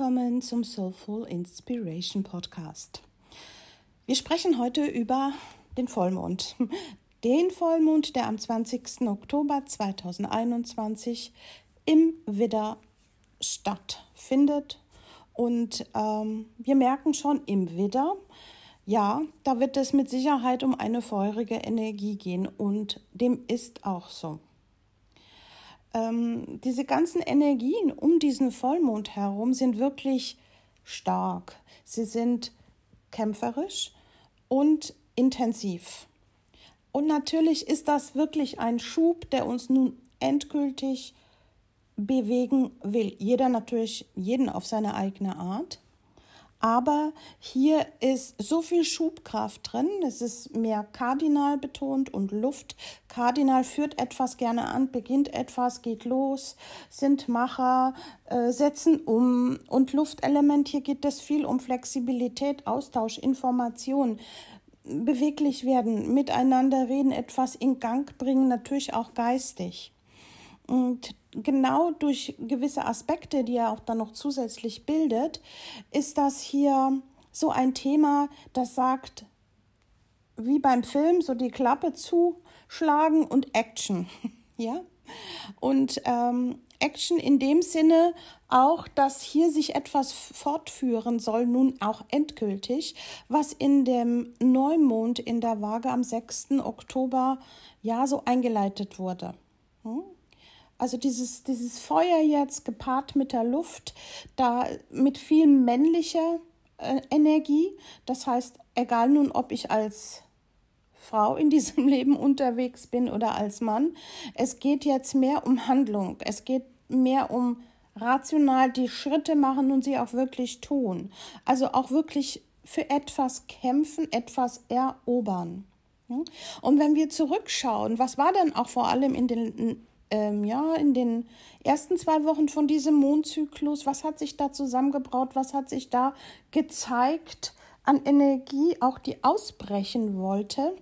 willkommen zum Soulful Inspiration Podcast. Wir sprechen heute über den Vollmond. Den Vollmond, der am 20. Oktober 2021 im Widder stattfindet. Und ähm, wir merken schon im Widder, ja, da wird es mit Sicherheit um eine feurige Energie gehen. Und dem ist auch so ähm, diese ganzen Energien um diesen Vollmond herum sind wirklich stark. Sie sind kämpferisch und intensiv. Und natürlich ist das wirklich ein Schub, der uns nun endgültig bewegen will. Jeder natürlich, jeden auf seine eigene Art. Aber hier ist so viel Schubkraft drin. Es ist mehr kardinal betont und Luft. Kardinal führt etwas gerne an, beginnt etwas, geht los, sind Macher, äh, setzen um. Und Luftelement, hier geht es viel um Flexibilität, Austausch, Information beweglich werden, miteinander reden, etwas in Gang bringen, natürlich auch geistig. Und genau durch gewisse Aspekte, die er auch dann noch zusätzlich bildet, ist das hier so ein Thema, das sagt, wie beim Film, so die Klappe zuschlagen und Action. ja? Und ähm, Action in dem Sinne auch, dass hier sich etwas fortführen soll, nun auch endgültig, was in dem Neumond in der Waage am 6. Oktober ja so eingeleitet wurde. Hm? Also dieses, dieses Feuer jetzt gepaart mit der Luft, da mit viel männlicher äh, Energie. Das heißt, egal nun, ob ich als Frau in diesem Leben unterwegs bin oder als Mann, es geht jetzt mehr um Handlung. Es geht mehr um rational die Schritte machen und sie auch wirklich tun. Also auch wirklich für etwas kämpfen, etwas erobern. Und wenn wir zurückschauen, was war denn auch vor allem in den ähm, ja, in den ersten zwei Wochen von diesem Mondzyklus, was hat sich da zusammengebraut, was hat sich da gezeigt an Energie, auch die ausbrechen wollte.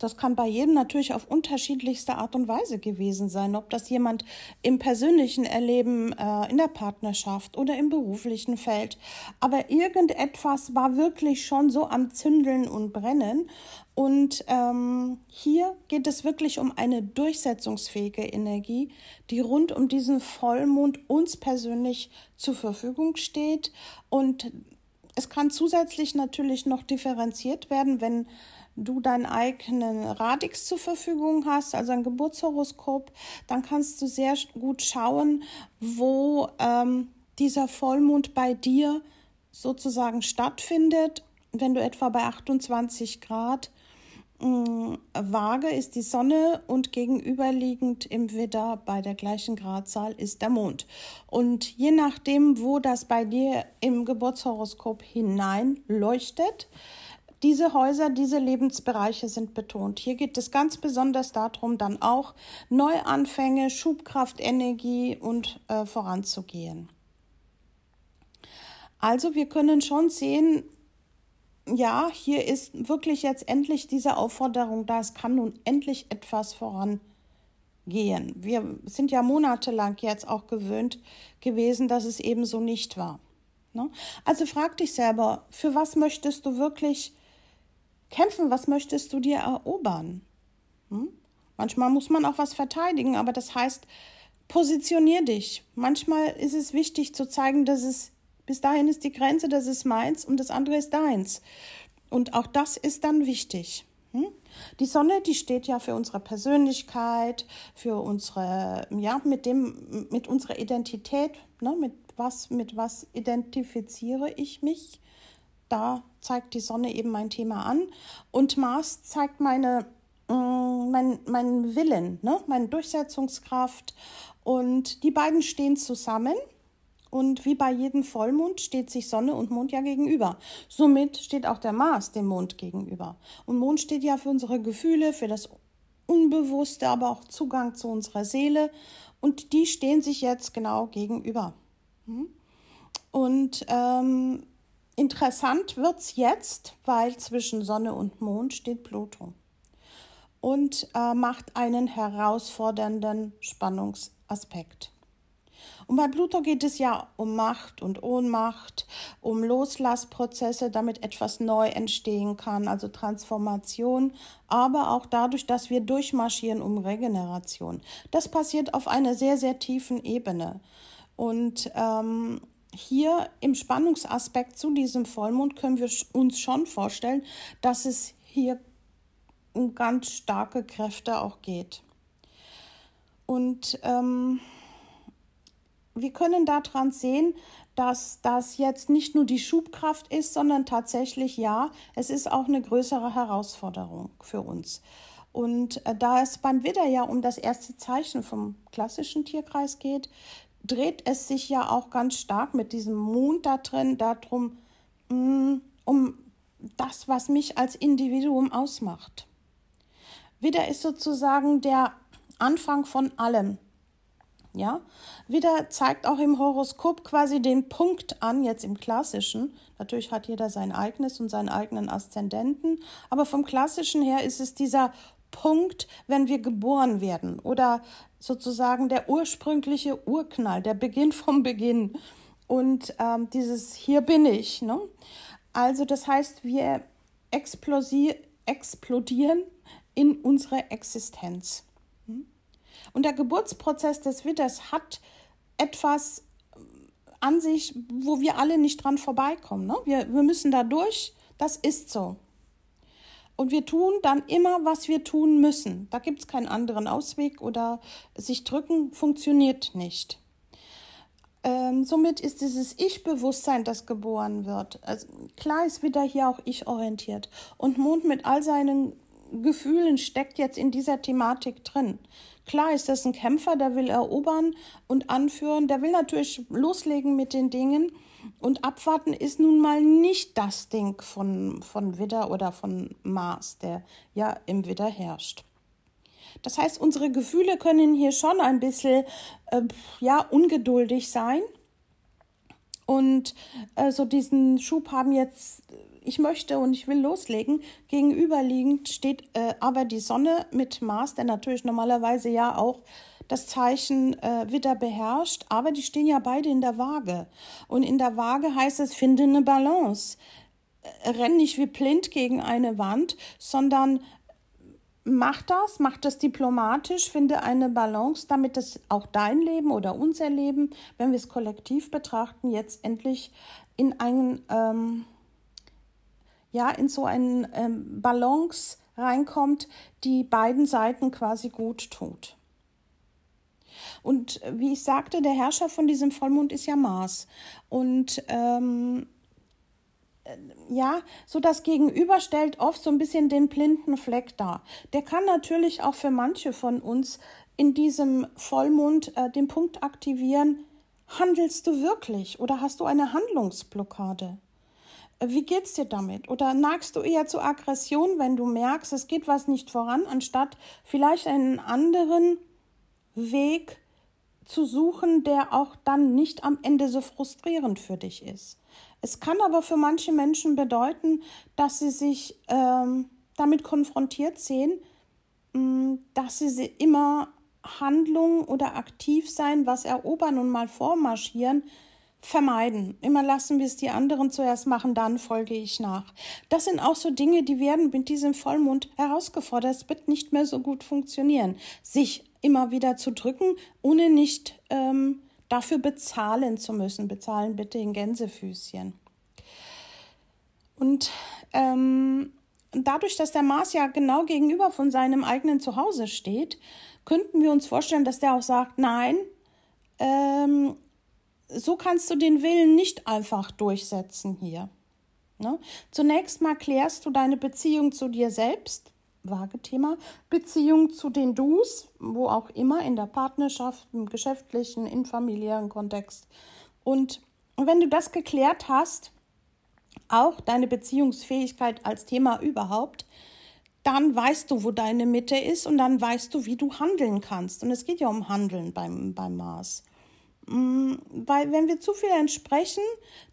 Das kann bei jedem natürlich auf unterschiedlichste Art und Weise gewesen sein, ob das jemand im persönlichen Erleben, äh, in der Partnerschaft oder im beruflichen Feld. Aber irgendetwas war wirklich schon so am Zündeln und Brennen. Und ähm, hier geht es wirklich um eine durchsetzungsfähige Energie, die rund um diesen Vollmond uns persönlich zur Verfügung steht. Und es kann zusätzlich natürlich noch differenziert werden, wenn du deinen eigenen Radix zur Verfügung hast, also ein Geburtshoroskop, dann kannst du sehr gut schauen, wo ähm, dieser Vollmond bei dir sozusagen stattfindet. Wenn du etwa bei 28 Grad äh, Waage ist die Sonne und gegenüberliegend im Widder bei der gleichen Gradzahl ist der Mond. Und je nachdem, wo das bei dir im Geburtshoroskop hinein leuchtet, diese Häuser, diese Lebensbereiche sind betont. Hier geht es ganz besonders darum, dann auch Neuanfänge, Schubkraft, Energie und äh, voranzugehen. Also wir können schon sehen, ja, hier ist wirklich jetzt endlich diese Aufforderung da, es kann nun endlich etwas vorangehen. Wir sind ja monatelang jetzt auch gewöhnt gewesen, dass es eben so nicht war. Ne? Also frag dich selber, für was möchtest du wirklich kämpfen, was möchtest du dir erobern? Hm? Manchmal muss man auch was verteidigen, aber das heißt, positionier dich. Manchmal ist es wichtig zu zeigen, dass es bis dahin ist die Grenze, das ist meins und das andere ist deins. Und auch das ist dann wichtig. Hm? Die Sonne, die steht ja für unsere Persönlichkeit, für unsere, ja, mit dem, mit unserer Identität, ne, mit was, mit was identifiziere ich mich? da zeigt die Sonne eben mein Thema an und Mars zeigt meine mm, mein, mein Willen, ne? meine Durchsetzungskraft und die beiden stehen zusammen und wie bei jedem Vollmond steht sich Sonne und Mond ja gegenüber. Somit steht auch der Mars dem Mond gegenüber. Und Mond steht ja für unsere Gefühle, für das Unbewusste, aber auch Zugang zu unserer Seele. Und die stehen sich jetzt genau gegenüber. Hm? Und ähm, Interessant wird es jetzt, weil zwischen Sonne und Mond steht Pluto und äh, macht einen herausfordernden Spannungsaspekt. Und bei Pluto geht es ja um Macht und Ohnmacht, um Loslassprozesse, damit etwas neu entstehen kann, also Transformation, aber auch dadurch, dass wir durchmarschieren um Regeneration. Das passiert auf einer sehr, sehr tiefen Ebene. Und ähm, hier im Spannungsaspekt zu diesem Vollmond können wir uns schon vorstellen, dass es hier um ganz starke Kräfte auch geht. Und ähm, wir können daran sehen, dass das jetzt nicht nur die Schubkraft ist, sondern tatsächlich ja, es ist auch eine größere Herausforderung für uns. Und äh, da es beim Widder ja um das erste Zeichen vom klassischen Tierkreis geht, dreht es sich ja auch ganz stark mit diesem Mond da drin darum, mm, um das, was mich als Individuum ausmacht. Widder ist sozusagen der Anfang von allem. Ja, wieder zeigt auch im Horoskop quasi den Punkt an, jetzt im klassischen. Natürlich hat jeder sein eigenes und seinen eigenen Aszendenten, aber vom klassischen her ist es dieser Punkt, wenn wir geboren werden oder sozusagen der ursprüngliche Urknall, der Beginn vom Beginn und ähm, dieses Hier bin ich. Ne? Also das heißt, wir explodieren in unserer Existenz. Und der Geburtsprozess des Widders hat etwas an sich, wo wir alle nicht dran vorbeikommen. Ne? Wir, wir müssen da durch, das ist so. Und wir tun dann immer, was wir tun müssen. Da gibt es keinen anderen Ausweg oder sich drücken funktioniert nicht. Ähm, somit ist dieses Ich-Bewusstsein, das geboren wird. Also, klar ist wieder hier auch ich orientiert. Und Mond mit all seinen Gefühlen steckt jetzt in dieser Thematik drin. Klar ist das ein Kämpfer, der will erobern und anführen, der will natürlich loslegen mit den Dingen. Und abwarten ist nun mal nicht das Ding von, von Widder oder von Mars, der ja im Widder herrscht. Das heißt, unsere Gefühle können hier schon ein bisschen äh, ja, ungeduldig sein. Und äh, so diesen Schub haben jetzt ich möchte und ich will loslegen. Gegenüberliegend steht äh, aber die Sonne mit Mars, der natürlich normalerweise ja auch das Zeichen äh, Widder beherrscht, aber die stehen ja beide in der Waage. Und in der Waage heißt es, finde eine Balance. Äh, renn nicht wie blind gegen eine Wand, sondern mach das, mach das diplomatisch, finde eine Balance, damit es auch dein Leben oder unser Leben, wenn wir es kollektiv betrachten, jetzt endlich in einen ähm, ja, in so einen ähm, Balance reinkommt, die beiden Seiten quasi gut tut. Und wie ich sagte, der Herrscher von diesem Vollmond ist ja Mars. Und ähm, äh, ja, so das Gegenüber stellt oft so ein bisschen den blinden Fleck dar. Der kann natürlich auch für manche von uns in diesem Vollmond äh, den Punkt aktivieren, handelst du wirklich oder hast du eine Handlungsblockade? Wie geht's dir damit? Oder neigst du eher zu Aggression, wenn du merkst, es geht was nicht voran, anstatt vielleicht einen anderen Weg zu suchen, der auch dann nicht am Ende so frustrierend für dich ist. Es kann aber für manche Menschen bedeuten, dass sie sich ähm, damit konfrontiert sehen, mm, dass sie immer Handlungen oder aktiv sein, was erobern und mal vormarschieren, vermeiden. Immer lassen wir es die anderen zuerst machen, dann folge ich nach. Das sind auch so Dinge, die werden mit diesem Vollmond herausgefordert. Es wird nicht mehr so gut funktionieren, sich immer wieder zu drücken, ohne nicht ähm, dafür bezahlen zu müssen. Bezahlen bitte in Gänsefüßchen. Und ähm, dadurch, dass der Mars ja genau gegenüber von seinem eigenen Zuhause steht, könnten wir uns vorstellen, dass der auch sagt, nein, ähm, so kannst du den Willen nicht einfach durchsetzen hier. Ne? Zunächst mal klärst du deine Beziehung zu dir selbst, vage Thema, Beziehung zu den Dus, wo auch immer, in der Partnerschaft, im geschäftlichen, im familiären Kontext. Und wenn du das geklärt hast, auch deine Beziehungsfähigkeit als Thema überhaupt, dann weißt du, wo deine Mitte ist und dann weißt du, wie du handeln kannst. Und es geht ja um Handeln beim, beim Mars. Mm, weil wenn wir zu viel entsprechen,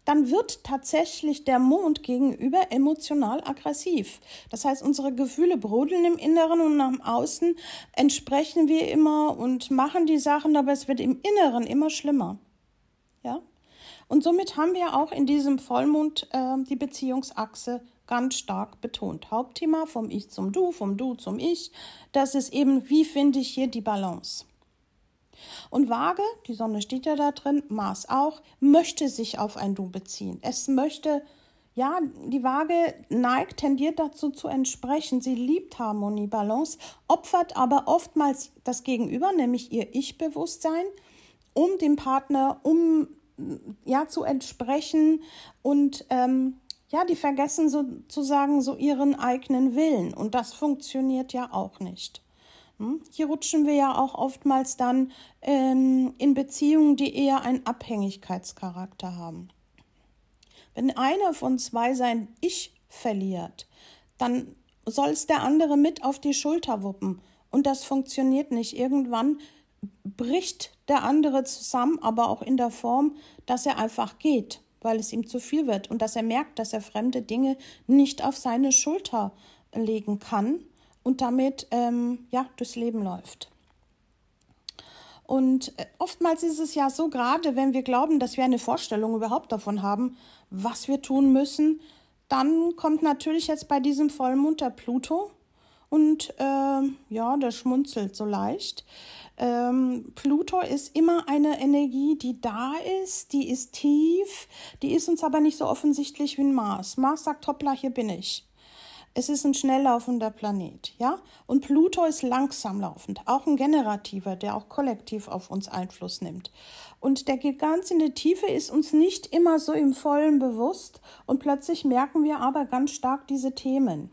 dann wird tatsächlich der Mond gegenüber emotional aggressiv. Das heißt, unsere Gefühle brodeln im Inneren und nach Außen entsprechen wir immer und machen die Sachen, aber es wird im Inneren immer schlimmer. Ja? Und somit haben wir auch in diesem Vollmond äh, die Beziehungsachse ganz stark betont. Hauptthema vom Ich zum Du, vom Du zum Ich. Das ist eben, wie finde ich hier die Balance. Und Waage, die Sonne steht ja da drin, Mars auch, möchte sich auf ein Du beziehen. Es möchte, ja, die Waage neigt, tendiert dazu zu entsprechen. Sie liebt Harmonie, Balance, opfert aber oftmals das Gegenüber, nämlich ihr Ich-Bewusstsein, um dem Partner, um ja zu entsprechen und ähm, ja, die vergessen sozusagen so ihren eigenen Willen und das funktioniert ja auch nicht. Hm? Hier rutschen wir ja auch oftmals dann ähm, in Beziehungen, die eher einen Abhängigkeitscharakter haben. Wenn einer von zwei sein Ich verliert, dann soll es der andere mit auf die Schulter wuppen. Und das funktioniert nicht. Irgendwann bricht der andere zusammen, aber auch in der Form, dass er einfach geht, weil es ihm zu viel wird und dass er merkt, dass er fremde Dinge nicht auf seine Schulter legen kann und damit ähm, ja, durchs Leben läuft. Und äh, oftmals ist es ja so, gerade wenn wir glauben, dass wir eine Vorstellung überhaupt davon haben, was wir tun müssen, dann kommt natürlich jetzt bei diesem Vollmond der Pluto und äh, ja, der schmunzelt so leicht. Ähm, Pluto ist immer eine Energie, die da ist, die ist tief, die ist uns aber nicht so offensichtlich wie ein Mars. Mars sagt, hoppla, hier bin ich. Es ist ein schnell laufender Planet, ja? Und Pluto ist langsam laufend, auch ein generativer, der auch kollektiv auf uns Einfluss nimmt. Und der geht ganz in die Tiefe, ist uns nicht immer so im Vollen bewusst und plötzlich merken wir aber ganz stark diese Themen.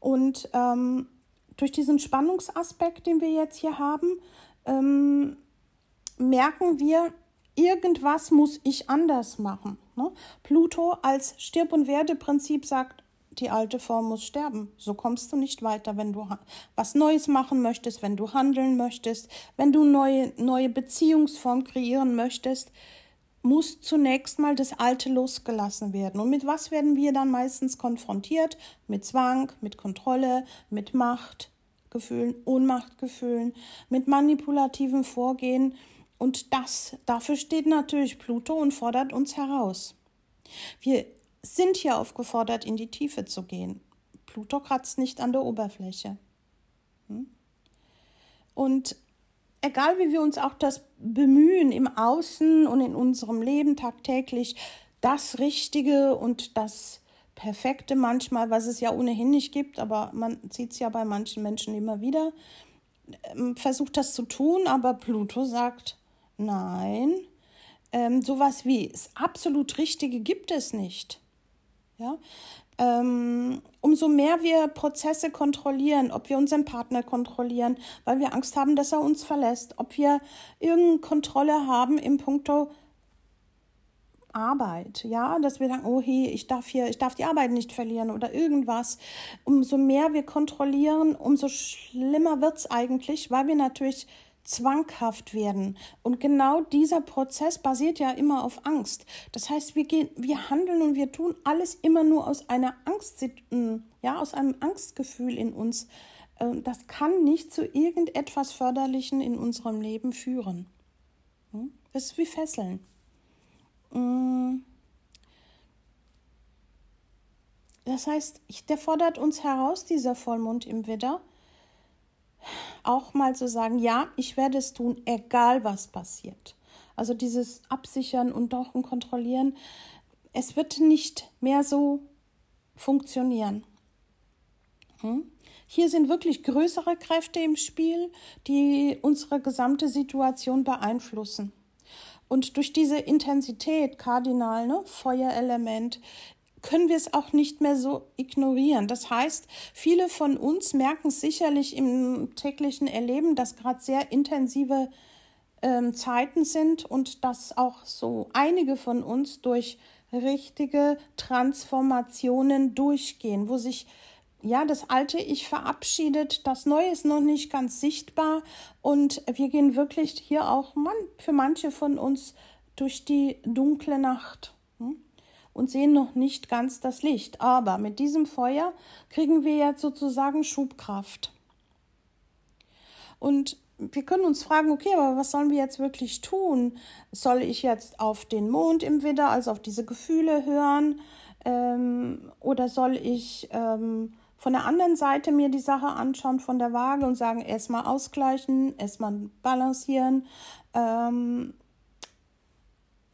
Und ähm, durch diesen Spannungsaspekt, den wir jetzt hier haben, ähm, merken wir, irgendwas muss ich anders machen. Ne? Pluto als Stirb- und Werdeprinzip sagt, die alte Form muss sterben. So kommst du nicht weiter, wenn du was Neues machen möchtest, wenn du handeln möchtest, wenn du neue, neue Beziehungsform kreieren möchtest, muss zunächst mal das Alte losgelassen werden. Und mit was werden wir dann meistens konfrontiert? Mit Zwang, mit Kontrolle, mit Machtgefühlen, Ohnmachtgefühlen, mit manipulativen Vorgehen. Und das, dafür steht natürlich Pluto und fordert uns heraus. Wir sind hier aufgefordert, in die Tiefe zu gehen. Pluto kratzt nicht an der Oberfläche. Hm? Und egal wie wir uns auch das bemühen im Außen und in unserem Leben tagtäglich, das Richtige und das Perfekte manchmal, was es ja ohnehin nicht gibt, aber man sieht es ja bei manchen Menschen immer wieder, ähm, versucht das zu tun, aber Pluto sagt, nein, ähm, sowas wie das absolut Richtige gibt es nicht. Ja? Ähm, umso mehr wir Prozesse kontrollieren, ob wir unseren Partner kontrollieren, weil wir Angst haben, dass er uns verlässt, ob wir irgendeine Kontrolle haben im Punkto Arbeit, ja, dass wir sagen, oh hey, ich darf hier, ich darf die Arbeit nicht verlieren oder irgendwas. Umso mehr wir kontrollieren, umso schlimmer wird es eigentlich, weil wir natürlich zwanghaft werden. Und genau dieser Prozess basiert ja immer auf Angst. Das heißt, wir gehen, wir handeln und wir tun alles immer nur aus einer Angst, ja, aus einem Angstgefühl in uns. Ähm, das kann nicht zu irgendetwas Förderlichen in unserem Leben führen. Hm? Das ist wie Fesseln. Hm. Das heißt, der fordert uns heraus, dieser Vollmond im Widder, auch mal zu sagen, ja, ich werde es tun, egal was passiert. Also dieses Absichern und doch und Kontrollieren, es wird nicht mehr so funktionieren. Hm? Hier sind wirklich größere Kräfte im Spiel, die unsere gesamte Situation beeinflussen. Und durch diese Intensität, Kardinal, ne, Feuerelement, können wir es auch nicht mehr so ignorieren. Das heißt, viele von uns merken sicherlich im täglichen Erleben, dass gerade sehr intensive ähm, Zeiten sind und dass auch so einige von uns durch richtige Transformationen durchgehen, wo sich ja, das alte Ich verabschiedet, das Neue ist noch nicht ganz sichtbar und wir gehen wirklich hier auch man, für manche von uns durch die dunkle Nacht und sehen noch nicht ganz das Licht. Aber mit diesem Feuer kriegen wir jetzt sozusagen Schubkraft. Und wir können uns fragen, okay, aber was sollen wir jetzt wirklich tun? Soll ich jetzt auf den Mond im Widder, also auf diese Gefühle hören? Ähm, oder soll ich ähm, von der anderen Seite mir die Sache anschauen, von der Waage und sagen, erstmal ausgleichen, erstmal balancieren? Ähm,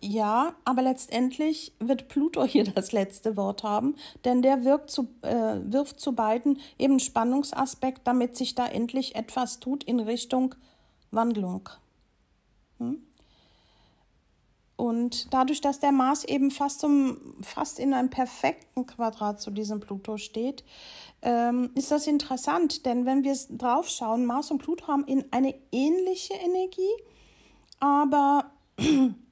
ja, aber letztendlich wird Pluto hier das letzte Wort haben, denn der zu, äh, wirft zu beiden eben Spannungsaspekt, damit sich da endlich etwas tut in Richtung Wandlung. Hm? Und dadurch, dass der Mars eben fast, zum, fast in einem perfekten Quadrat zu diesem Pluto steht, ähm, ist das interessant, denn wenn wir drauf schauen, Mars und Pluto haben in eine ähnliche Energie, aber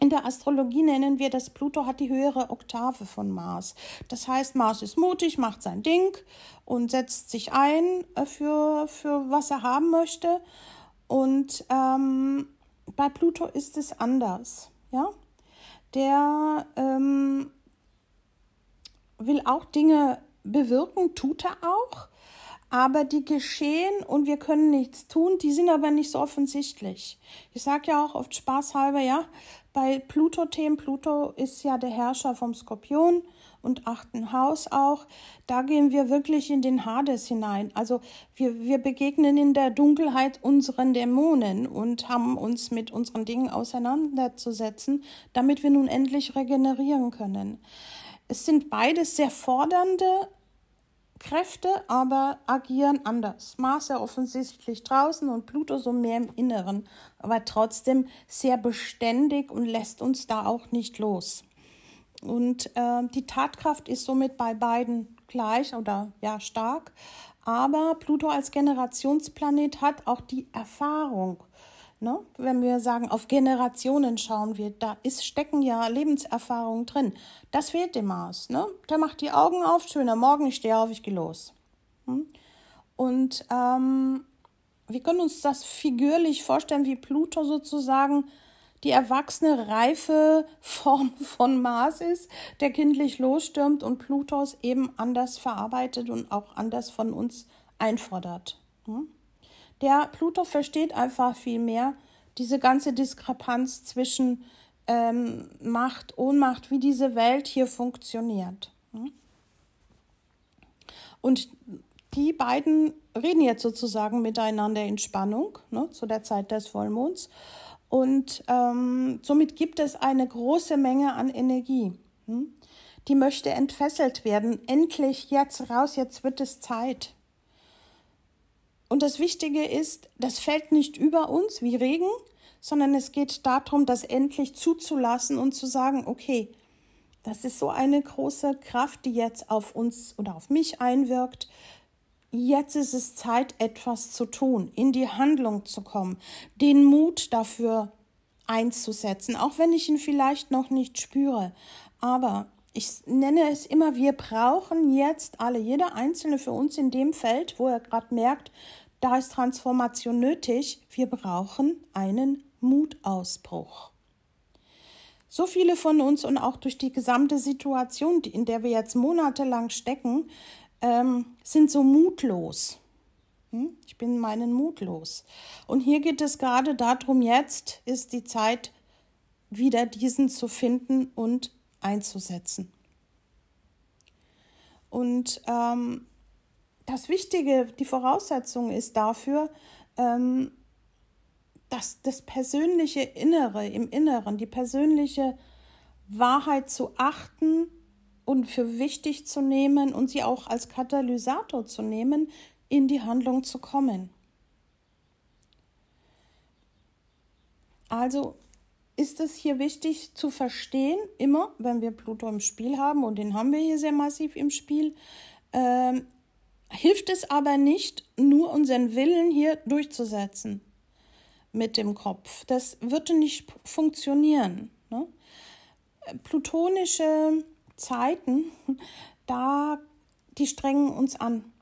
in der Astrologie nennen wir das, Pluto hat die höhere Oktave von Mars. Das heißt, Mars ist mutig, macht sein Ding und setzt sich ein äh, für, für was er haben möchte. Und ähm, bei Pluto ist es anders. Ja? Der ähm, will auch Dinge bewirken, tut er auch, aber die geschehen und wir können nichts tun, die sind aber nicht so offensichtlich. Ich sage ja auch oft spaßhalber, ja, bei Pluto-Themen, Pluto ist ja der Herrscher vom Skorpion und achten Haus auch, da gehen wir wirklich in den Hades hinein. Also wir, wir begegnen in der Dunkelheit unseren Dämonen und haben uns mit unseren Dingen auseinanderzusetzen, damit wir nun endlich regenerieren können. Es sind beides sehr fordernde Kräfte, aber agieren anders. Mars ja offensichtlich draußen und Pluto so mehr im Inneren, aber trotzdem sehr beständig und lässt uns da auch nicht los. Und äh, die Tatkraft ist somit bei beiden gleich oder ja stark. Aber Pluto als Generationsplanet hat auch die Erfahrung. Ne? Wenn wir sagen, auf Generationen schauen wir, da ist, stecken ja Lebenserfahrungen drin. Das fehlt dem Mars. Ne? Der macht die Augen auf, schöner Morgen, ich stehe auf, ich gehe los. Hm? Und ähm, wir können uns das figürlich vorstellen, wie Pluto sozusagen die erwachsene, reife Form von Mars ist, der kindlich losstürmt und Plutos eben anders verarbeitet und auch anders von uns einfordert. Hm? Der Pluto versteht einfach viel mehr diese ganze Diskrepanz zwischen ähm, Macht, Ohnmacht, wie diese Welt hier funktioniert. Hm? Und die beiden reden jetzt sozusagen miteinander in Spannung ne, zu der Zeit des Vollmonds. Und ähm, somit gibt es eine große Menge an Energie. Hm? Die möchte entfesselt werden. Endlich jetzt raus, jetzt wird es Zeit. Und das Wichtige ist, das fällt nicht über uns wie Regen, sondern es geht darum, das endlich zuzulassen und zu sagen, okay, das ist so eine große Kraft, die jetzt auf uns oder auf mich einwirkt. Jetzt ist es Zeit, etwas zu tun, in die Handlung zu kommen, den Mut dafür einzusetzen, auch wenn ich ihn vielleicht noch nicht spüre. Aber ich nenne es immer, wir brauchen jetzt alle, jeder Einzelne für uns in dem Feld, wo er gerade merkt, da ist Transformation nötig. Wir brauchen einen Mutausbruch. So viele von uns und auch durch die gesamte Situation, in der wir jetzt monatelang stecken, ähm, sind so mutlos. Hm? Ich bin meinen Mut los. Und hier geht es gerade darum, jetzt ist die Zeit, wieder diesen zu finden und einzusetzen. Und ähm, das Wichtige, die Voraussetzung ist dafür, ähm, dass das persönliche Innere im Inneren, die persönliche Wahrheit zu achten und für wichtig zu nehmen und sie auch als Katalysator zu nehmen, in die Handlung zu kommen. Also ist es hier wichtig zu verstehen, immer wenn wir Pluto im Spiel haben, und den haben wir hier sehr massiv im Spiel, ähm, hilft es aber nicht, nur unseren Willen hier durchzusetzen mit dem Kopf. Das würde nicht funktionieren. Ne? Plutonische Zeiten, da die strengen uns an.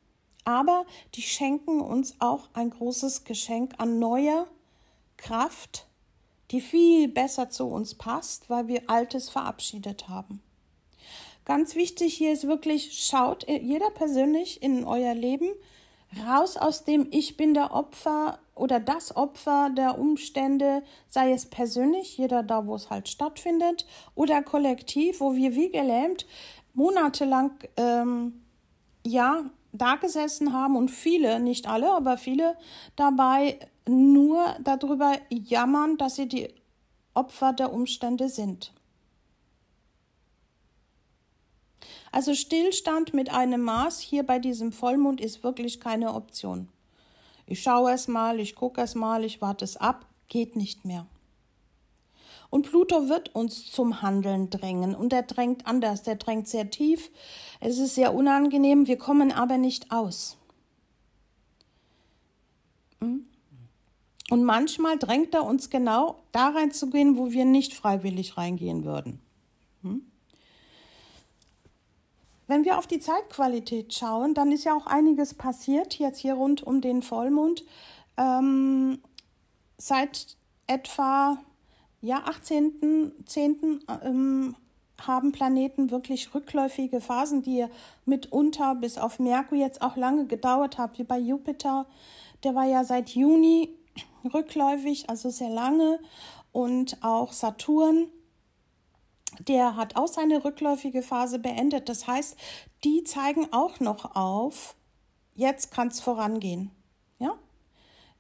Aber die schenken uns auch ein großes Geschenk an neuer Kraft, die viel besser zu uns passt, weil wir Altes verabschiedet haben. Ganz wichtig hier ist wirklich, schaut jeder persönlich in euer Leben raus aus dem Ich bin der Opfer oder das Opfer der Umstände, sei es persönlich, jeder da, wo es halt stattfindet, oder kollektiv, wo wir wie gelähmt monatelang ähm, ja da gesessen haben und viele, nicht alle, aber viele dabei nur darüber jammern, dass sie die Opfer der Umstände sind. Also Stillstand mit einem Maß hier bei diesem Vollmond ist wirklich keine Option. Ich schaue es mal, ich gucke es mal, ich warte es ab, geht nicht mehr. Und Pluto wird uns zum Handeln drängen und er drängt anders, der drängt sehr tief. Es ist sehr unangenehm, wir kommen aber nicht aus. Hm? Und manchmal drängt er uns genau da reinzugehen, wo wir nicht freiwillig reingehen würden. Hm? Wenn wir auf die Zeitqualität schauen, dann ist ja auch einiges passiert, jetzt hier rund um den Vollmond. Ähm, seit etwa ja, 18.10. Ähm, haben Planeten wirklich rückläufige Phasen, die mitunter bis auf Merkur jetzt auch lange gedauert haben, wie bei Jupiter. Der war ja seit Juni rückläufig, also sehr lange. Und auch Saturn, der hat auch seine rückläufige Phase beendet. Das heißt, die zeigen auch noch auf, jetzt kann es vorangehen. Ja?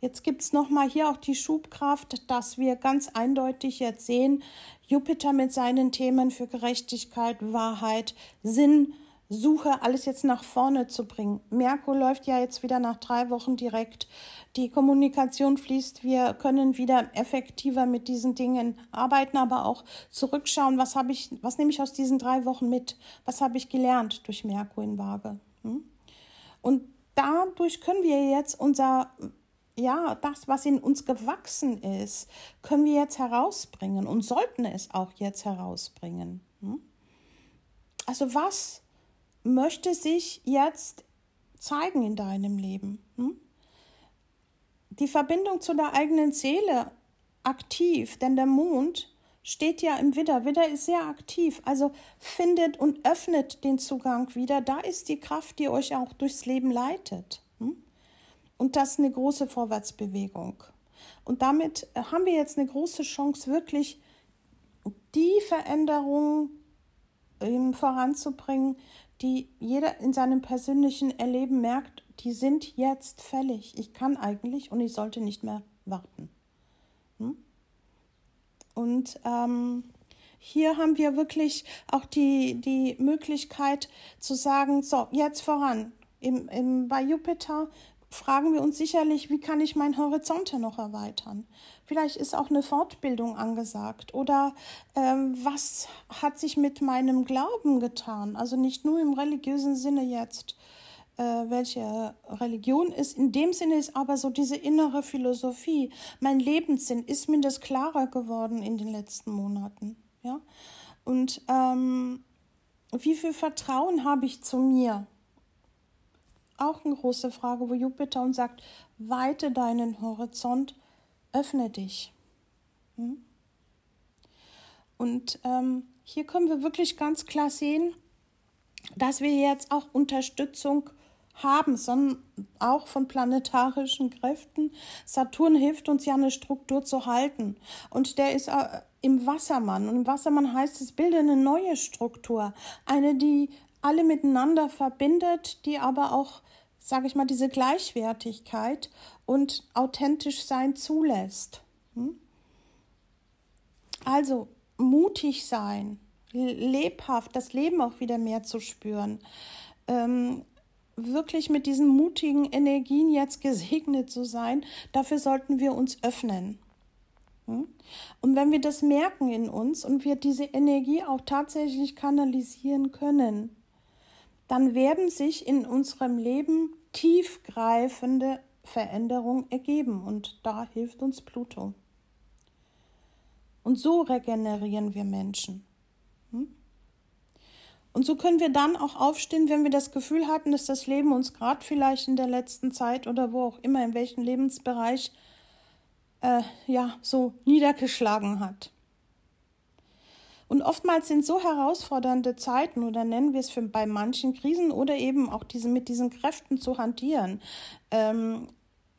Jetzt gibt es nochmal hier auch die Schubkraft, dass wir ganz eindeutig jetzt sehen, Jupiter mit seinen Themen für Gerechtigkeit, Wahrheit, Sinn, Suche, alles jetzt nach vorne zu bringen. Merkur läuft ja jetzt wieder nach drei Wochen direkt. Die Kommunikation fließt. Wir können wieder effektiver mit diesen Dingen arbeiten, aber auch zurückschauen. Was habe ich, was nehme ich aus diesen drei Wochen mit? Was habe ich gelernt durch Merkur in Waage? Hm? Und dadurch können wir jetzt unser ja, das, was in uns gewachsen ist, können wir jetzt herausbringen und sollten es auch jetzt herausbringen. Hm? Also was möchte sich jetzt zeigen in deinem Leben? Hm? Die Verbindung zu der eigenen Seele aktiv, denn der Mond steht ja im Widder. Widder ist sehr aktiv, also findet und öffnet den Zugang wieder. Da ist die Kraft, die euch auch durchs Leben leitet. Hm? Und das ist eine große Vorwärtsbewegung. Und damit haben wir jetzt eine große Chance, wirklich die Veränderung ähm, voranzubringen, die jeder in seinem persönlichen Erleben merkt, die sind jetzt fällig. Ich kann eigentlich und ich sollte nicht mehr warten. Hm? Und ähm, hier haben wir wirklich auch die, die Möglichkeit zu sagen, so, jetzt voran. Im, im, bei Jupiter fragen wir uns sicherlich, wie kann ich meinen Horizonte noch erweitern? Vielleicht ist auch eine Fortbildung angesagt oder ähm, was hat sich mit meinem Glauben getan? Also nicht nur im religiösen Sinne jetzt, äh, welche Religion ist. In dem Sinne ist aber so diese innere Philosophie, mein Lebenssinn, ist mir das klarer geworden in den letzten Monaten. Ja? Und ähm, wie viel Vertrauen habe ich zu mir? Auch eine große Frage, wo Jupiter uns sagt, weite deinen Horizont, öffne dich. Hm? Und ähm, hier können wir wirklich ganz klar sehen, dass wir jetzt auch Unterstützung haben, sondern auch von planetarischen Kräften. Saturn hilft uns ja eine Struktur zu halten. Und der ist äh, im Wassermann. Und im Wassermann heißt es, bilde eine neue Struktur. Eine, die alle miteinander verbindet, die aber auch sage ich mal, diese Gleichwertigkeit und authentisch sein zulässt. Hm? Also mutig sein, lebhaft, das Leben auch wieder mehr zu spüren. Ähm, wirklich mit diesen mutigen Energien jetzt gesegnet zu sein, dafür sollten wir uns öffnen. Hm? Und wenn wir das merken in uns und wir diese Energie auch tatsächlich kanalisieren können, dann werden sich in unserem Leben tiefgreifende Veränderungen ergeben und da hilft uns Pluto. Und so regenerieren wir Menschen. Hm? Und so können wir dann auch aufstehen, wenn wir das Gefühl hatten, dass das Leben uns gerade vielleicht in der letzten Zeit oder wo auch immer, in welchem Lebensbereich, äh, ja, so niedergeschlagen hat. Und oftmals sind so herausfordernde Zeiten oder nennen wir es für, bei manchen Krisen oder eben auch diese, mit diesen Kräften zu hantieren. Ähm,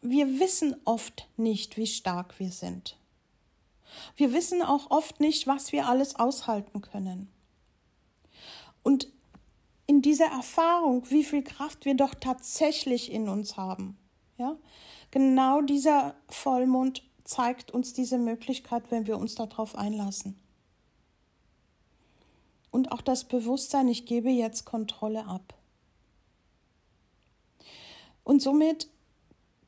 wir wissen oft nicht, wie stark wir sind. Wir wissen auch oft nicht, was wir alles aushalten können. Und in dieser Erfahrung, wie viel Kraft wir doch tatsächlich in uns haben, ja, genau dieser Vollmond zeigt uns diese Möglichkeit, wenn wir uns darauf einlassen und auch das Bewusstsein, ich gebe jetzt Kontrolle ab. Und somit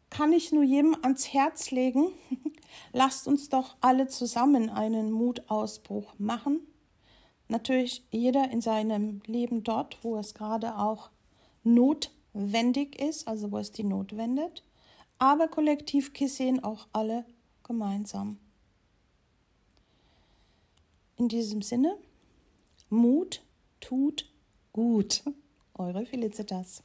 kann ich nur jedem ans Herz legen, lasst uns doch alle zusammen einen Mutausbruch machen. Natürlich jeder in seinem Leben dort, wo es gerade auch notwendig ist, also wo es die Not wendet, aber kollektiv gesehen auch alle gemeinsam. In diesem Sinne, Mut tut gut. Eure Felicitas.